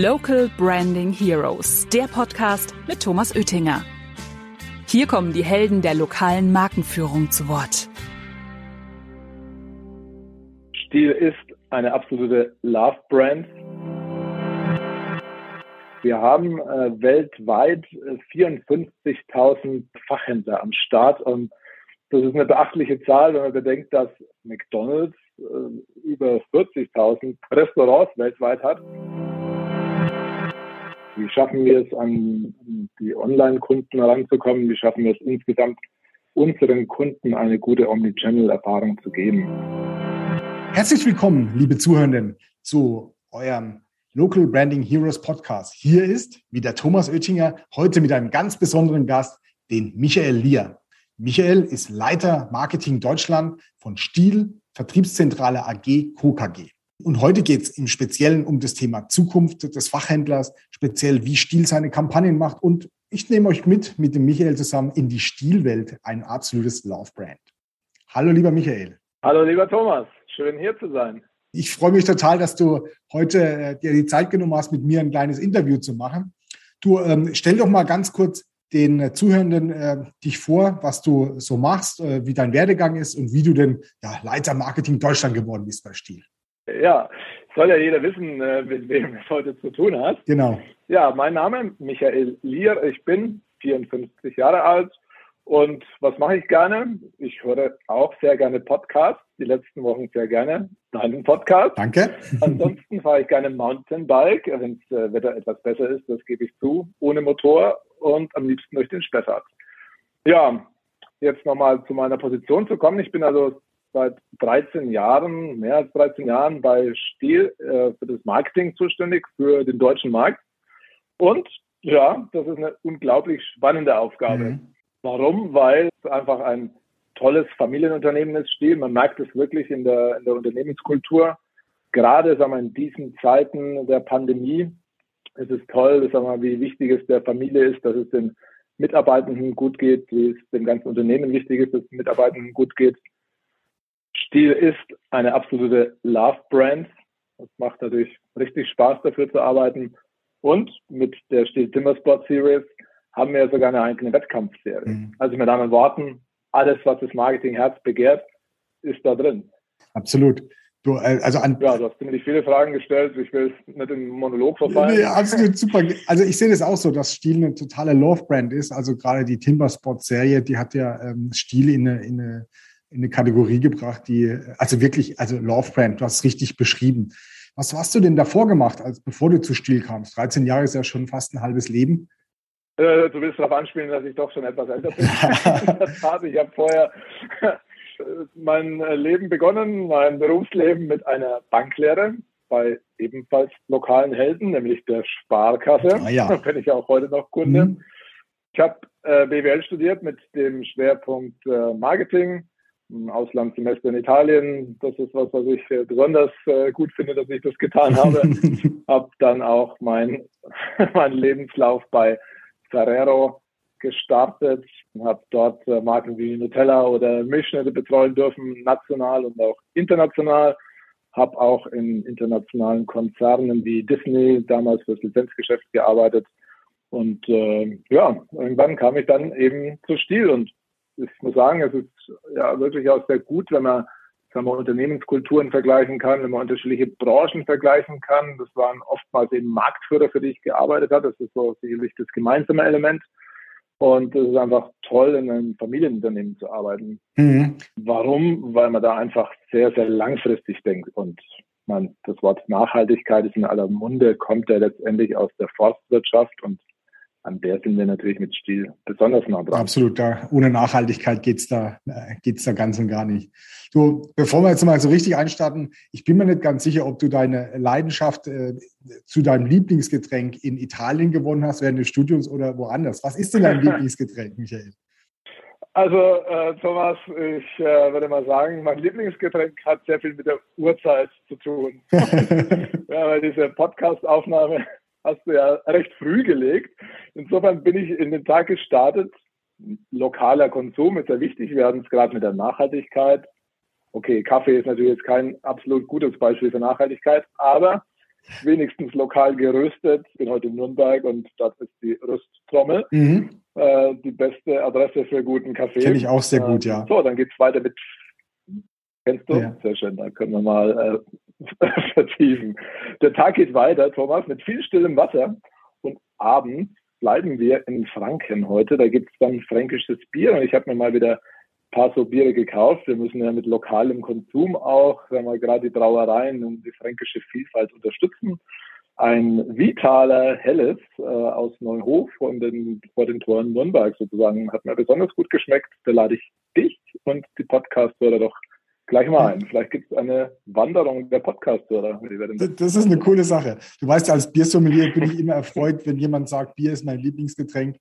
Local Branding Heroes, der Podcast mit Thomas Oettinger. Hier kommen die Helden der lokalen Markenführung zu Wort. Stil ist eine absolute Love-Brand. Wir haben äh, weltweit 54.000 Fachhändler am Start und das ist eine beachtliche Zahl, wenn man bedenkt, dass McDonald's äh, über 40.000 Restaurants weltweit hat. Wie schaffen wir es, an die Online-Kunden heranzukommen? Wie schaffen wir es insgesamt, unseren Kunden eine gute Omnichannel-Erfahrung zu geben? Herzlich willkommen, liebe Zuhörenden, zu eurem Local Branding Heroes Podcast. Hier ist wieder Thomas Oettinger, heute mit einem ganz besonderen Gast, den Michael Lier. Michael ist Leiter Marketing Deutschland von Stiel Vertriebszentrale AG KKG. Und heute geht es im Speziellen um das Thema Zukunft des Fachhändlers, speziell wie Stiel seine Kampagnen macht. Und ich nehme euch mit, mit dem Michael zusammen in die Stilwelt, ein absolutes Love-Brand. Hallo, lieber Michael. Hallo, lieber Thomas. Schön hier zu sein. Ich freue mich total, dass du heute äh, dir die Zeit genommen hast, mit mir ein kleines Interview zu machen. Du ähm, stell doch mal ganz kurz den äh, Zuhörenden äh, dich vor, was du so machst, äh, wie dein Werdegang ist und wie du denn ja, Leiter Marketing Deutschland geworden bist bei Stiel. Ja, soll ja jeder wissen, äh, mit wem es heute zu tun hat. Genau. Ja, mein Name Michael Lier. Ich bin 54 Jahre alt und was mache ich gerne? Ich höre auch sehr gerne Podcasts. Die letzten Wochen sehr gerne deinen Podcast. Danke. Ansonsten fahre ich gerne Mountainbike, wenn das äh, Wetter etwas besser ist, das gebe ich zu, ohne Motor und am liebsten durch den Spessart. Ja, jetzt nochmal zu meiner Position zu kommen. Ich bin also seit 13 Jahren, mehr als 13 Jahren bei Stiel äh, für das Marketing zuständig, für den deutschen Markt. Und ja, das ist eine unglaublich spannende Aufgabe. Mhm. Warum? Weil es einfach ein tolles Familienunternehmen ist, Stiel. Man merkt es wirklich in der, in der Unternehmenskultur. Gerade sagen wir, in diesen Zeiten der Pandemie ist es toll, sagen wir, wie wichtig es der Familie ist, dass es den Mitarbeitenden gut geht, wie es dem ganzen Unternehmen wichtig ist, dass es den Mitarbeitenden gut geht. Stil ist eine absolute Love-Brand. Es macht natürlich richtig Spaß, dafür zu arbeiten. Und mit der Stil Timber Sport Series haben wir sogar eine eigene Wettkampfserie. Mhm. Also mit anderen Worten, alles, was das Marketingherz begehrt, ist da drin. Absolut. Du, äh, also an, ja, du hast ziemlich viele Fragen gestellt. Ich will nicht in Monolog verfallen. Nee, absolut super. Also ich sehe das auch so, dass Stil eine totale Love-Brand ist. Also gerade die Timber Sport Serie, die hat ja ähm, Stil in eine, in eine in eine Kategorie gebracht, die, also wirklich, also Love Brand, du hast es richtig beschrieben. Was hast du denn davor gemacht, als bevor du zu Stil kamst? 13 Jahre ist ja schon fast ein halbes Leben. Äh, du willst darauf anspielen, dass ich doch schon etwas älter bin. ich habe vorher mein Leben begonnen, mein Berufsleben mit einer Banklehre bei ebenfalls lokalen Helden, nämlich der Sparkasse. Ah, ja. Da bin ich auch heute noch Kunde. Mhm. Ich habe äh, BWL studiert mit dem Schwerpunkt äh, Marketing ein Auslandssemester in Italien. Das ist was, was ich besonders äh, gut finde, dass ich das getan habe. habe dann auch mein, meinen Lebenslauf bei Ferrero gestartet, habe dort äh, Marken wie Nutella oder Milchschnitte betreuen dürfen, national und auch international. Habe auch in internationalen Konzernen wie Disney damals fürs Lizenzgeschäft gearbeitet. Und äh, ja, irgendwann kam ich dann eben zu Stil und ich muss sagen, es ist ja wirklich auch sehr gut, wenn man sagen wir, Unternehmenskulturen vergleichen kann, wenn man unterschiedliche Branchen vergleichen kann. Das waren oftmals eben Marktführer, für die ich gearbeitet habe. Das ist so sicherlich das gemeinsame Element. Und es ist einfach toll, in einem Familienunternehmen zu arbeiten. Mhm. Warum? Weil man da einfach sehr, sehr langfristig denkt. Und man, das Wort Nachhaltigkeit ist in aller Munde, kommt ja letztendlich aus der Forstwirtschaft und an der sind wir natürlich mit Stil besonders nah dran. Absolut, da, ohne Nachhaltigkeit geht's da, äh, geht's da ganz und gar nicht. Du, bevor wir jetzt mal so richtig einstarten, ich bin mir nicht ganz sicher, ob du deine Leidenschaft äh, zu deinem Lieblingsgetränk in Italien gewonnen hast während des Studiums oder woanders. Was ist denn dein Lieblingsgetränk, Michael? Also äh, Thomas, ich äh, würde mal sagen, mein Lieblingsgetränk hat sehr viel mit der Uhrzeit zu tun. ja, weil diese Podcast-Aufnahme hast du ja recht früh gelegt. Insofern bin ich in den Tag gestartet. Lokaler Konsum ist ja wichtig. Wir hatten es gerade mit der Nachhaltigkeit. Okay, Kaffee ist natürlich jetzt kein absolut gutes Beispiel für Nachhaltigkeit, aber wenigstens lokal geröstet. Ich bin heute in Nürnberg und das ist die Rüsttrommel. Mhm. Äh, die beste Adresse für guten Kaffee. Kenne ich auch sehr gut, ja. So, dann geht es weiter mit. Kennst du? Ja. Sehr schön, da können wir mal äh, vertiefen. Der Tag geht weiter, Thomas, mit viel stillem Wasser. Und abends bleiben wir in Franken heute. Da gibt es dann fränkisches Bier. Und ich habe mir mal wieder ein paar so Biere gekauft. Wir müssen ja mit lokalem Konsum auch, wenn wir gerade die Brauereien und die fränkische Vielfalt unterstützen ein Vitaler Helles äh, aus Neuhof von den, vor den Toren Nürnberg sozusagen. Hat mir besonders gut geschmeckt. Da lade ich dich und die Podcast-Hörer doch gleich mal ein. Vielleicht gibt es eine Wanderung der Podcast-Hörer. Das ist eine coole Sache. Du weißt, als Biersommelier bin ich immer erfreut, wenn jemand sagt, Bier ist mein Lieblingsgetränk.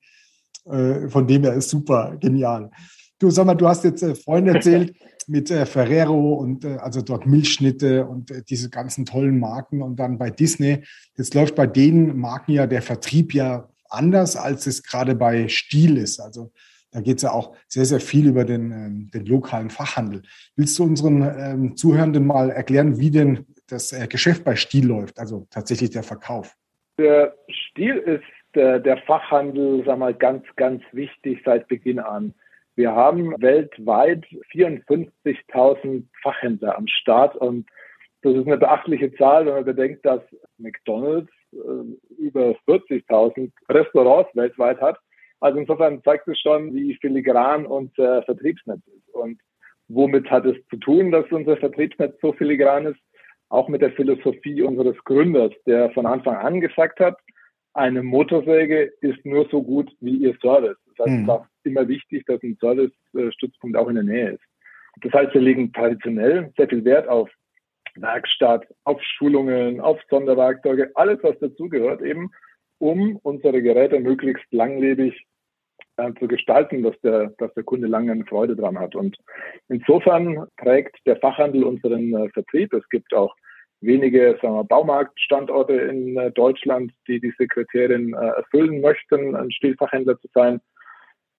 Äh, von dem her ist super, genial. Du sag mal, du hast jetzt äh, Freunde erzählt, mit äh, Ferrero und also dort Milchschnitte und diese ganzen tollen Marken und dann bei Disney. Jetzt läuft bei den Marken ja der Vertrieb ja anders, als es gerade bei Stiel ist. Also da geht es ja auch sehr, sehr viel über den, ähm, den lokalen Fachhandel. Willst du unseren ähm, Zuhörenden mal erklären, wie denn das äh, Geschäft bei Stiel läuft, also tatsächlich der Verkauf? Der Stiel ist der, der Fachhandel, sag mal, ganz, ganz wichtig seit Beginn an. Wir haben weltweit 54.000 Fachhändler am Start und das ist eine beachtliche Zahl, wenn man bedenkt, dass McDonald's äh, über 40.000 Restaurants weltweit hat. Also insofern zeigt es schon, wie filigran unser Vertriebsnetz ist. Und womit hat es zu tun, dass unser Vertriebsnetz so filigran ist? Auch mit der Philosophie unseres Gründers, der von Anfang an gesagt hat, eine Motorsäge ist nur so gut wie ihr Service. Das heißt, mhm. es ist immer wichtig, dass ein Service-Stützpunkt auch in der Nähe ist. Das heißt, wir legen traditionell sehr viel Wert auf Werkstatt, auf Schulungen, auf Sonderwerkzeuge, alles, was dazugehört, eben, um unsere Geräte möglichst langlebig äh, zu gestalten, dass der, dass der Kunde lange eine Freude dran hat. Und insofern prägt der Fachhandel unseren äh, Vertrieb. Es gibt auch wenige sagen wir, Baumarktstandorte in äh, Deutschland, die diese Kriterien äh, erfüllen möchten, ein Stilfachhändler zu sein.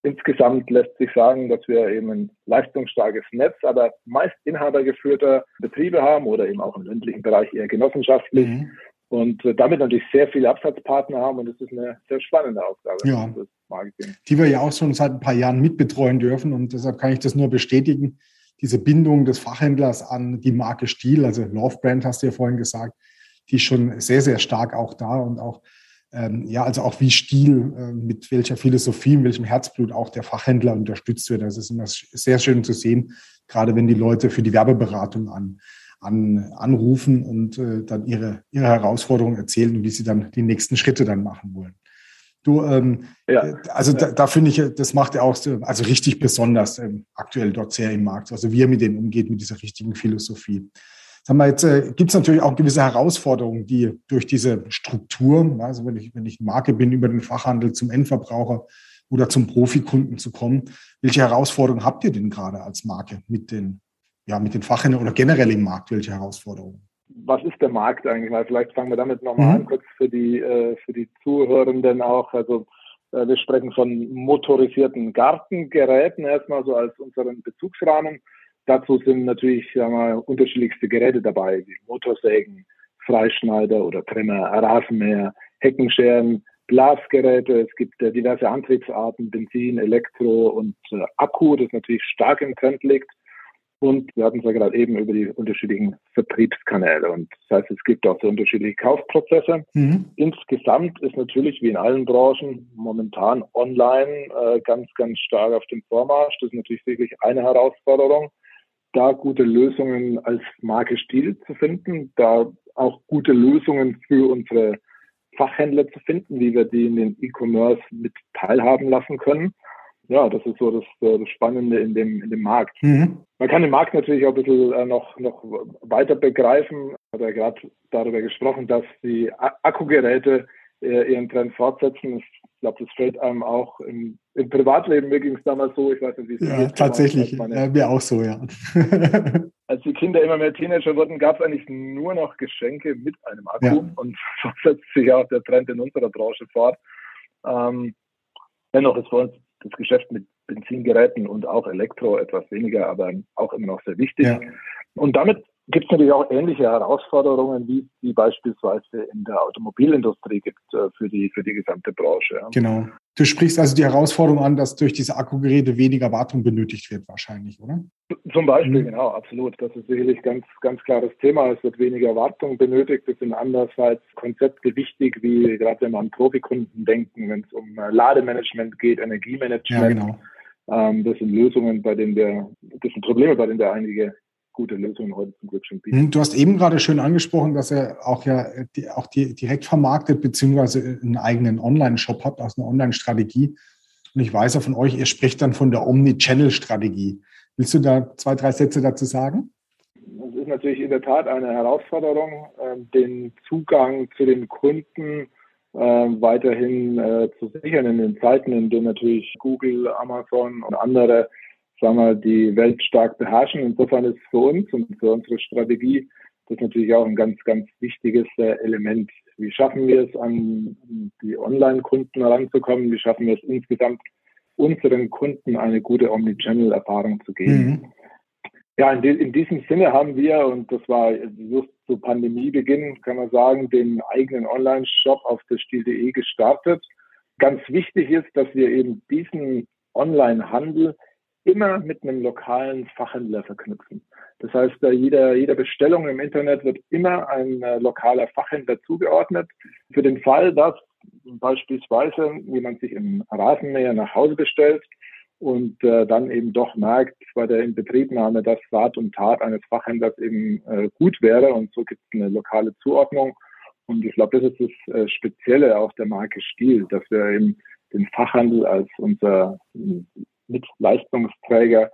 Insgesamt lässt sich sagen, dass wir eben ein leistungsstarkes Netz, aber meist inhabergeführter Betriebe haben oder eben auch im ländlichen Bereich eher genossenschaftlich. Mhm. Und äh, damit natürlich sehr viele Absatzpartner haben und das ist eine sehr spannende Aufgabe. Ja. Die wir ja auch schon seit ein paar Jahren mitbetreuen dürfen und deshalb kann ich das nur bestätigen diese Bindung des Fachhändlers an die Marke Stil, also Love Brand hast du ja vorhin gesagt, die ist schon sehr, sehr stark auch da und auch, ähm, ja, also auch wie Stil, äh, mit welcher Philosophie, mit welchem Herzblut auch der Fachhändler unterstützt wird. Das ist immer sehr schön zu sehen, gerade wenn die Leute für die Werbeberatung an, an, anrufen und äh, dann ihre, ihre Herausforderungen erzählen und wie sie dann die nächsten Schritte dann machen wollen. Du, ähm, ja. Äh, also da, da finde ich, das macht er auch also richtig besonders ähm, aktuell dort sehr im Markt. Also wie er mit denen umgeht, mit dieser richtigen Philosophie. Sag mal, jetzt äh, gibt es natürlich auch gewisse Herausforderungen, die durch diese Struktur, also wenn ich, wenn ich Marke bin, über den Fachhandel zum Endverbraucher oder zum Profikunden zu kommen, welche Herausforderungen habt ihr denn gerade als Marke mit den, ja, mit den Fachhändlern oder generell im Markt? Welche Herausforderungen? was ist der Markt eigentlich mal? Vielleicht fangen wir damit nochmal mhm. an, kurz für die, äh, für die Zuhörenden auch. Also äh, wir sprechen von motorisierten Gartengeräten erstmal so als unseren Bezugsrahmen. Dazu sind natürlich sagen wir, unterschiedlichste Geräte dabei, wie Motorsägen, Freischneider oder Trimmer, Rasenmäher, Heckenscheren, Blasgeräte. Es gibt äh, diverse Antriebsarten, Benzin, Elektro und äh, Akku, das natürlich stark im Trend liegt. Und wir hatten es ja gerade eben über die unterschiedlichen Vertriebskanäle. Und das heißt, es gibt auch so unterschiedliche Kaufprozesse. Mhm. Insgesamt ist natürlich wie in allen Branchen momentan online äh, ganz, ganz stark auf dem Vormarsch. Das ist natürlich wirklich eine Herausforderung, da gute Lösungen als Marke Stil zu finden, da auch gute Lösungen für unsere Fachhändler zu finden, wie wir die in den E-Commerce mit teilhaben lassen können ja, das ist so das, äh, das Spannende in dem, in dem Markt. Mhm. Man kann den Markt natürlich auch ein bisschen äh, noch, noch weiter begreifen. Ich habe ja gerade darüber gesprochen, dass die Akkugeräte äh, ihren Trend fortsetzen. Ich glaube, das fällt einem auch im, im Privatleben. Mir ging es damals so, ich weiß nicht, wie es Ja, tatsächlich. Meine, ja, mir auch so, ja. als die Kinder immer mehr Teenager wurden, gab es eigentlich nur noch Geschenke mit einem Akku. Ja. Und so setzt sich auch der Trend in unserer Branche fort. Ähm, dennoch ist für uns das Geschäft mit Benzingeräten und auch Elektro etwas weniger, aber auch immer noch sehr wichtig. Ja. Und damit gibt es natürlich auch ähnliche Herausforderungen, wie die beispielsweise in der Automobilindustrie gibt äh, für, die, für die gesamte Branche. Ja. Genau. Du sprichst also die Herausforderung an, dass durch diese Akkugeräte weniger Wartung benötigt wird, wahrscheinlich, oder? Zum Beispiel, mhm. genau, absolut. Das ist sicherlich ganz, ganz klares Thema. Es wird weniger Wartung benötigt. Es sind andererseits Konzepte wichtig, wie gerade wenn man an Profikunden denken, wenn es um äh, Lademanagement geht, Energiemanagement. Ja, genau. Ähm, das sind Lösungen, bei denen wir, das sind Probleme, bei denen wir einige gute Lösungen heute zum Glück schon bieten. Hm, du hast eben gerade schön angesprochen, dass er auch ja die, auch die, direkt vermarktet beziehungsweise einen eigenen Online-Shop hat, also eine Online-Strategie. Und ich weiß auch von euch, ihr spricht dann von der Omni-Channel-Strategie. Willst du da zwei, drei Sätze dazu sagen? Das ist natürlich in der Tat eine Herausforderung, ähm, den Zugang zu den Kunden äh, weiterhin äh, zu sichern in den Zeiten, in denen natürlich Google, Amazon und andere sagen wir, die Welt stark beherrschen. Insofern ist für uns und für unsere Strategie das natürlich auch ein ganz, ganz wichtiges äh, Element. Wie schaffen wir es, an die Online-Kunden heranzukommen? Wie schaffen wir es insgesamt, unseren Kunden eine gute Omnichannel-Erfahrung zu geben? Mhm. Ja, in, in, diesem Sinne haben wir, und das war just zu Pandemiebeginn, kann man sagen, den eigenen Online-Shop auf der Stil.de gestartet. Ganz wichtig ist, dass wir eben diesen Online-Handel immer mit einem lokalen Fachhändler verknüpfen. Das heißt, jeder, jeder Bestellung im Internet wird immer ein äh, lokaler Fachhändler zugeordnet. Für den Fall, dass beispielsweise jemand sich im Rasenmäher nach Hause bestellt und äh, dann eben doch merkt bei der Inbetriebnahme, dass Rat und Tat eines Fachhändlers eben äh, gut wäre und so gibt es eine lokale Zuordnung. Und ich glaube, das ist das äh, Spezielle auch der Marke Stil, dass wir eben den Fachhandel als unser mit Leistungsträger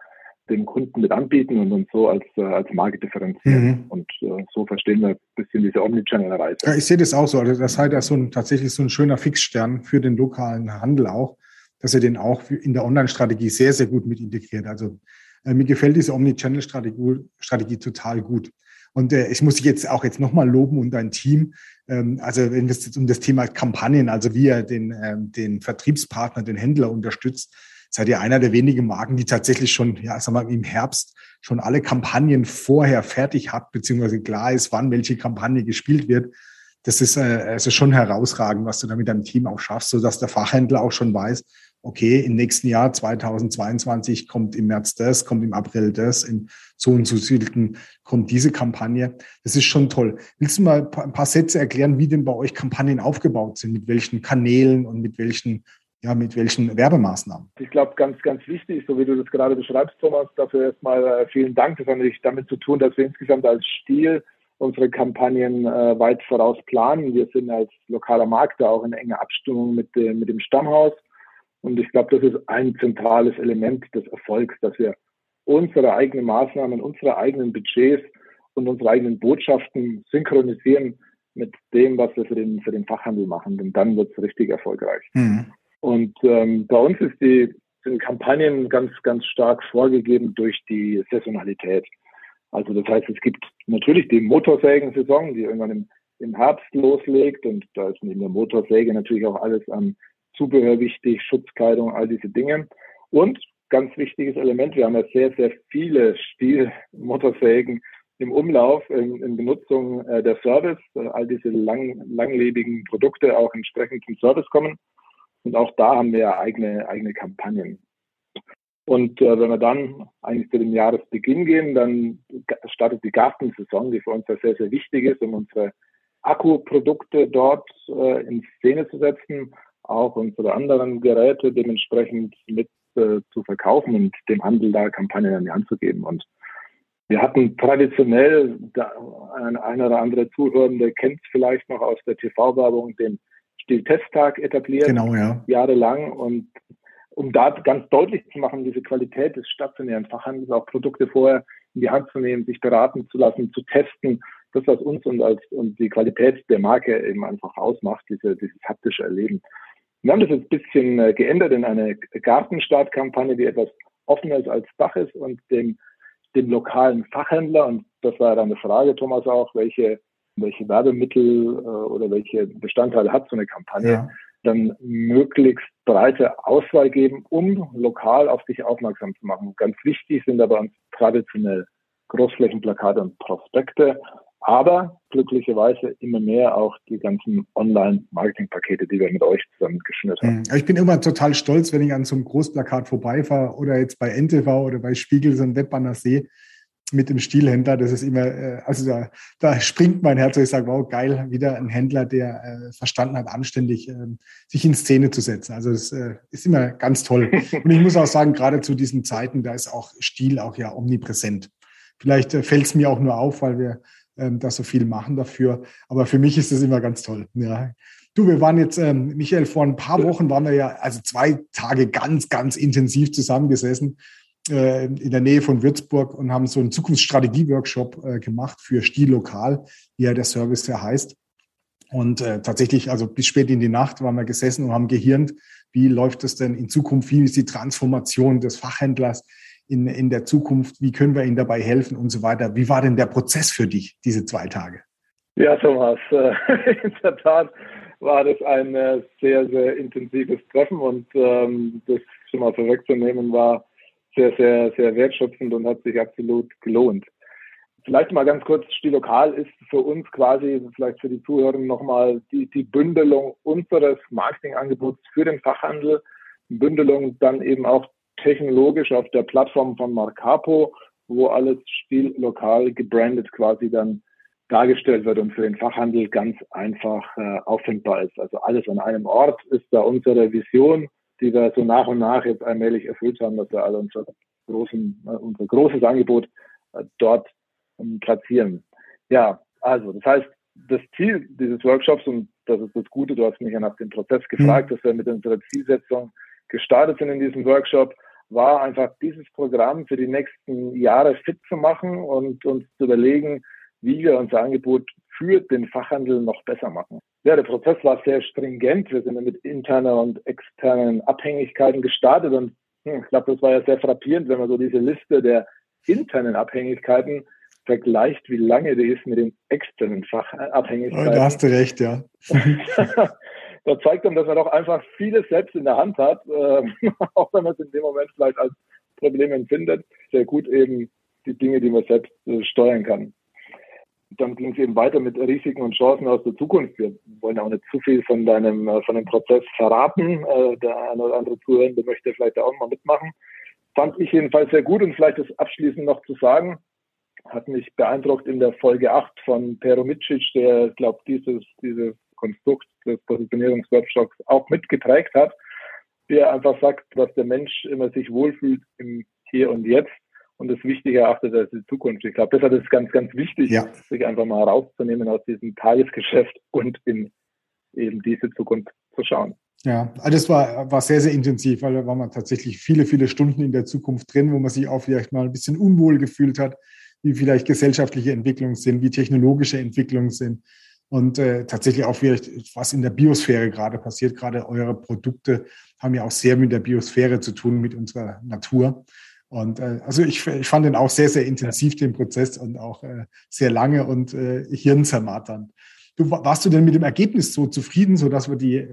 dem Kunden mit anbieten und uns so als, äh, als Marke differenzieren. Mhm. Und äh, so verstehen wir ein bisschen diese Omnichannel-Reise. Ja, ich sehe das auch so. Also das ist halt so ein, tatsächlich so ein schöner Fixstern für den lokalen Handel auch, dass er den auch in der Online-Strategie sehr, sehr gut mit integriert. Also äh, mir gefällt diese Omnichannel-Strategie Strategie total gut. Und äh, ich muss dich jetzt auch jetzt nochmal loben und dein Team. Ähm, also wenn es jetzt um das Thema Kampagnen, also wie er den, ähm, den Vertriebspartner, den Händler unterstützt, seid ihr einer der wenigen Marken, die tatsächlich schon, ja, sag mal, im Herbst schon alle Kampagnen vorher fertig hat, beziehungsweise klar ist, wann welche Kampagne gespielt wird. Das ist äh, also schon herausragend, was du da mit deinem Team auch schaffst, sodass der Fachhändler auch schon weiß, okay, im nächsten Jahr 2022 kommt im März das, kommt im April das, in so und so vielen kommt diese Kampagne. Das ist schon toll. Willst du mal ein paar Sätze erklären, wie denn bei euch Kampagnen aufgebaut sind, mit welchen Kanälen und mit welchen ja, mit welchen Werbemaßnahmen? Ich glaube, ganz, ganz wichtig, so wie du das gerade beschreibst, Thomas, dafür erstmal äh, vielen Dank. Das hat natürlich damit zu tun, dass wir insgesamt als Stil unsere Kampagnen äh, weit voraus planen. Wir sind als lokaler Markt da auch in enger Abstimmung mit, äh, mit dem Stammhaus. Und ich glaube, das ist ein zentrales Element des Erfolgs, dass wir unsere eigenen Maßnahmen, unsere eigenen Budgets und unsere eigenen Botschaften synchronisieren mit dem, was wir für den, für den Fachhandel machen. Denn dann wird es richtig erfolgreich. Mhm. Und ähm, bei uns ist die, sind Kampagnen ganz, ganz stark vorgegeben durch die Saisonalität. Also das heißt, es gibt natürlich die Motorsägensaison, die irgendwann im, im Herbst loslegt und da ist neben der Motorsäge natürlich auch alles an Zubehör wichtig, Schutzkleidung, all diese Dinge. Und ganz wichtiges Element, wir haben ja sehr, sehr viele Stilmotorsägen im Umlauf, in, in Benutzung äh, der Service, äh, all diese lang, langlebigen Produkte auch entsprechend zum Service kommen. Und auch da haben wir eigene, eigene Kampagnen. Und äh, wenn wir dann eigentlich zu dem Jahresbeginn gehen, dann startet die Gartensaison, die für uns ja sehr, sehr wichtig ist, um unsere Akkuprodukte dort äh, in Szene zu setzen, auch unsere anderen Geräte dementsprechend mit äh, zu verkaufen und dem Handel da Kampagnen an die Hand zu geben. Und wir hatten traditionell, da ein, ein oder andere Zuhörende kennt es vielleicht noch aus der TV-Werbung, den den Testtag etabliert, genau, ja. jahrelang. Und um da ganz deutlich zu machen, diese Qualität des stationären Fachhandels, auch Produkte vorher in die Hand zu nehmen, sich beraten zu lassen, zu testen, das, was uns und, als, und die Qualität der Marke eben einfach ausmacht, diese, dieses haptische Erleben. Wir haben das jetzt ein bisschen äh, geändert in eine Gartenstartkampagne, die etwas offener ist als Dach ist und dem, dem lokalen Fachhändler, und das war dann eine Frage, Thomas, auch, welche welche Werbemittel äh, oder welche Bestandteile hat so eine Kampagne, ja. dann möglichst breite Auswahl geben, um lokal auf sich aufmerksam zu machen. Ganz wichtig sind aber uns traditionell Großflächenplakate und Prospekte, aber glücklicherweise immer mehr auch die ganzen Online-Marketing-Pakete, die wir mit euch zusammen geschnürt haben. Ich bin immer total stolz, wenn ich an so einem Großplakat vorbeifahre oder jetzt bei NTV oder bei Spiegel so ein Webbanner sehe mit dem Stilhändler. Das ist immer, äh, also da, da springt mein Herz und ich sage, wow, geil, wieder ein Händler, der äh, verstanden hat, anständig äh, sich in Szene zu setzen. Also das äh, ist immer ganz toll. Und ich muss auch sagen, gerade zu diesen Zeiten, da ist auch Stil auch ja omnipräsent. Vielleicht äh, fällt es mir auch nur auf, weil wir ähm, da so viel machen dafür. Aber für mich ist das immer ganz toll. Ja. Du, wir waren jetzt, ähm, Michael, vor ein paar Wochen waren wir ja, also zwei Tage ganz, ganz intensiv zusammengesessen äh, in der Nähe von Würzburg und haben so einen Zukunftsstrategie-Workshop äh, gemacht für Stil lokal, wie ja der Service ja heißt. Und äh, tatsächlich, also bis spät in die Nacht waren wir gesessen und haben gehirnt, wie läuft es denn in Zukunft, wie ist die Transformation des Fachhändlers in, in der Zukunft, wie können wir ihnen dabei helfen und so weiter. Wie war denn der Prozess für dich, diese zwei Tage? Ja, Thomas, äh, in der Tat war das ein äh, sehr, sehr intensives Treffen und ähm, das schon mal vorwegzunehmen war sehr, sehr, sehr wertschöpfend und hat sich absolut gelohnt. Vielleicht mal ganz kurz, Stilokal ist für uns quasi, vielleicht für die Zuhörer nochmal die, die Bündelung unseres Marketingangebots für den Fachhandel. Bündelung dann eben auch technologisch auf der Plattform von Marcapo, wo alles Stil-lokal gebrandet quasi dann dargestellt wird und für den Fachhandel ganz einfach äh, auffindbar ist. Also alles an einem Ort ist da unsere Vision die wir so nach und nach jetzt allmählich erfüllt haben, dass wir alle unser, großen, äh, unser großes Angebot äh, dort ähm, platzieren. Ja, also das heißt, das Ziel dieses Workshops, und das ist das Gute, du hast mich ja nach dem Prozess gefragt, mhm. dass wir mit unserer Zielsetzung gestartet sind in diesem Workshop, war einfach dieses Programm für die nächsten Jahre fit zu machen und uns zu überlegen, wie wir unser Angebot für den Fachhandel noch besser machen. Ja, der Prozess war sehr stringent. Wir sind mit internen und externen Abhängigkeiten gestartet und hm, ich glaube, das war ja sehr frappierend, wenn man so diese Liste der internen Abhängigkeiten vergleicht, wie lange die ist mit den externen Fachabhängigkeiten. Oh, da hast du recht, ja. da zeigt dann, dass man doch einfach vieles selbst in der Hand hat, äh, auch wenn man es in dem Moment vielleicht als Problem empfindet. Sehr gut eben die Dinge, die man selbst äh, steuern kann dann ging es eben weiter mit Risiken und Chancen aus der Zukunft. Wir wollen auch nicht zu viel von deinem, äh, von dem Prozess verraten. Äh, der eine oder andere Zuhörende möchte vielleicht auch mal mitmachen. Fand ich jedenfalls sehr gut und vielleicht das abschließend noch zu sagen, hat mich beeindruckt in der Folge 8 von Pero Micic, der, glaube dieses, dieses Konstrukt des Positionierungsworkshops auch mitgeprägt hat, der einfach sagt, dass der Mensch immer sich wohlfühlt im Hier und Jetzt und das Wichtige erachtet als die Zukunft. Ich glaube, deshalb ist es ganz, ganz wichtig, ja. sich einfach mal rauszunehmen aus diesem Tagesgeschäft und in eben diese Zukunft zu schauen. Ja, also das war, war sehr, sehr intensiv, weil da waren wir tatsächlich viele, viele Stunden in der Zukunft drin, wo man sich auch vielleicht mal ein bisschen unwohl gefühlt hat, wie vielleicht gesellschaftliche Entwicklungen sind, wie technologische Entwicklungen sind und äh, tatsächlich auch vielleicht, was in der Biosphäre gerade passiert. Gerade eure Produkte haben ja auch sehr mit der Biosphäre zu tun, mit unserer Natur. Und äh, also ich, ich fand den auch sehr, sehr intensiv, den Prozess und auch äh, sehr lange und äh, hirnzermarternd. Du, warst du denn mit dem Ergebnis so zufrieden, so dass wir die,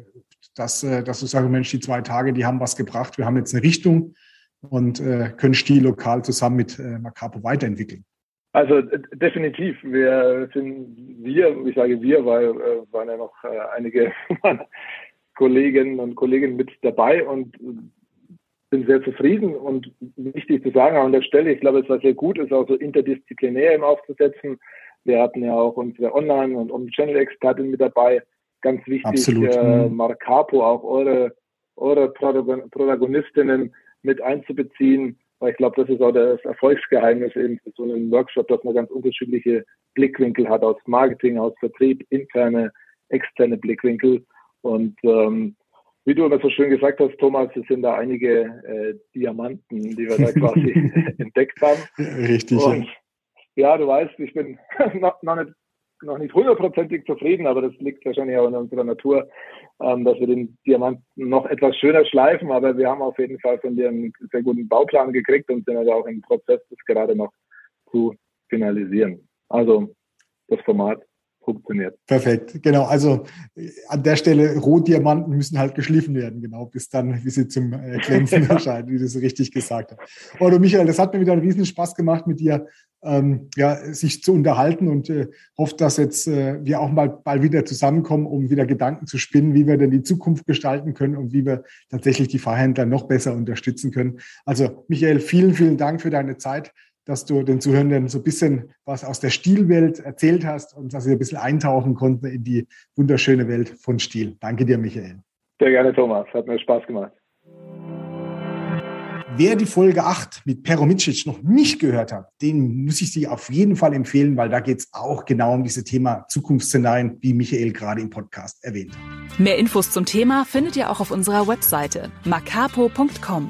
dass, äh, dass du sagst, Mensch, die zwei Tage, die haben was gebracht, wir haben jetzt eine Richtung und äh, können Stil lokal zusammen mit äh, Macapo weiterentwickeln? Also definitiv. Wir sind wir, ich sage wir, weil äh, waren ja noch äh, einige Kolleginnen und Kollegen mit dabei und bin sehr zufrieden und wichtig zu sagen an der Stelle, ich glaube, es war sehr gut, ist auch so interdisziplinär im aufzusetzen. Wir hatten ja auch unsere Online- und Omnichannel-Expertin mit dabei. Ganz wichtig, Absolut. äh, mhm. Marcapo, auch eure, eure Protagonistinnen mit einzubeziehen. Weil ich glaube, das ist auch das Erfolgsgeheimnis eben für so einen Workshop, dass man ganz unterschiedliche Blickwinkel hat aus Marketing, aus Vertrieb, interne, externe Blickwinkel. Und ähm, wie du immer so schön gesagt hast, Thomas, es sind da einige äh, Diamanten, die wir da quasi entdeckt haben. Richtig. Und, ja, du weißt, ich bin noch, noch nicht noch nicht hundertprozentig zufrieden, aber das liegt wahrscheinlich auch in unserer Natur, ähm, dass wir den Diamanten noch etwas schöner schleifen. Aber wir haben auf jeden Fall von dir einen sehr guten Bauplan gekriegt und sind also auch im Prozess, das gerade noch zu finalisieren. Also das Format funktioniert. Perfekt, genau. Also äh, an der Stelle Rohdiamanten müssen halt geschliffen werden, genau, bis dann, wie sie zum äh, Glänzen erscheinen, wie du so richtig gesagt hast. Oh, du Michael, das hat mir wieder einen riesen Spaß gemacht mit dir, ähm, ja, sich zu unterhalten und äh, hoffe, dass jetzt äh, wir auch mal bald wieder zusammenkommen, um wieder Gedanken zu spinnen, wie wir denn die Zukunft gestalten können und wie wir tatsächlich die Fahrhändler noch besser unterstützen können. Also Michael, vielen, vielen Dank für deine Zeit dass du den Zuhörenden so ein bisschen was aus der Stilwelt erzählt hast und dass sie ein bisschen eintauchen konnten in die wunderschöne Welt von Stil. Danke dir, Michael. Sehr gerne, Thomas. Hat mir Spaß gemacht. Wer die Folge 8 mit Peromicic noch nicht gehört hat, den muss ich Sie auf jeden Fall empfehlen, weil da geht es auch genau um dieses Thema Zukunftsszenarien, wie Michael gerade im Podcast erwähnt hat. Mehr Infos zum Thema findet ihr auch auf unserer Webseite macapo.com.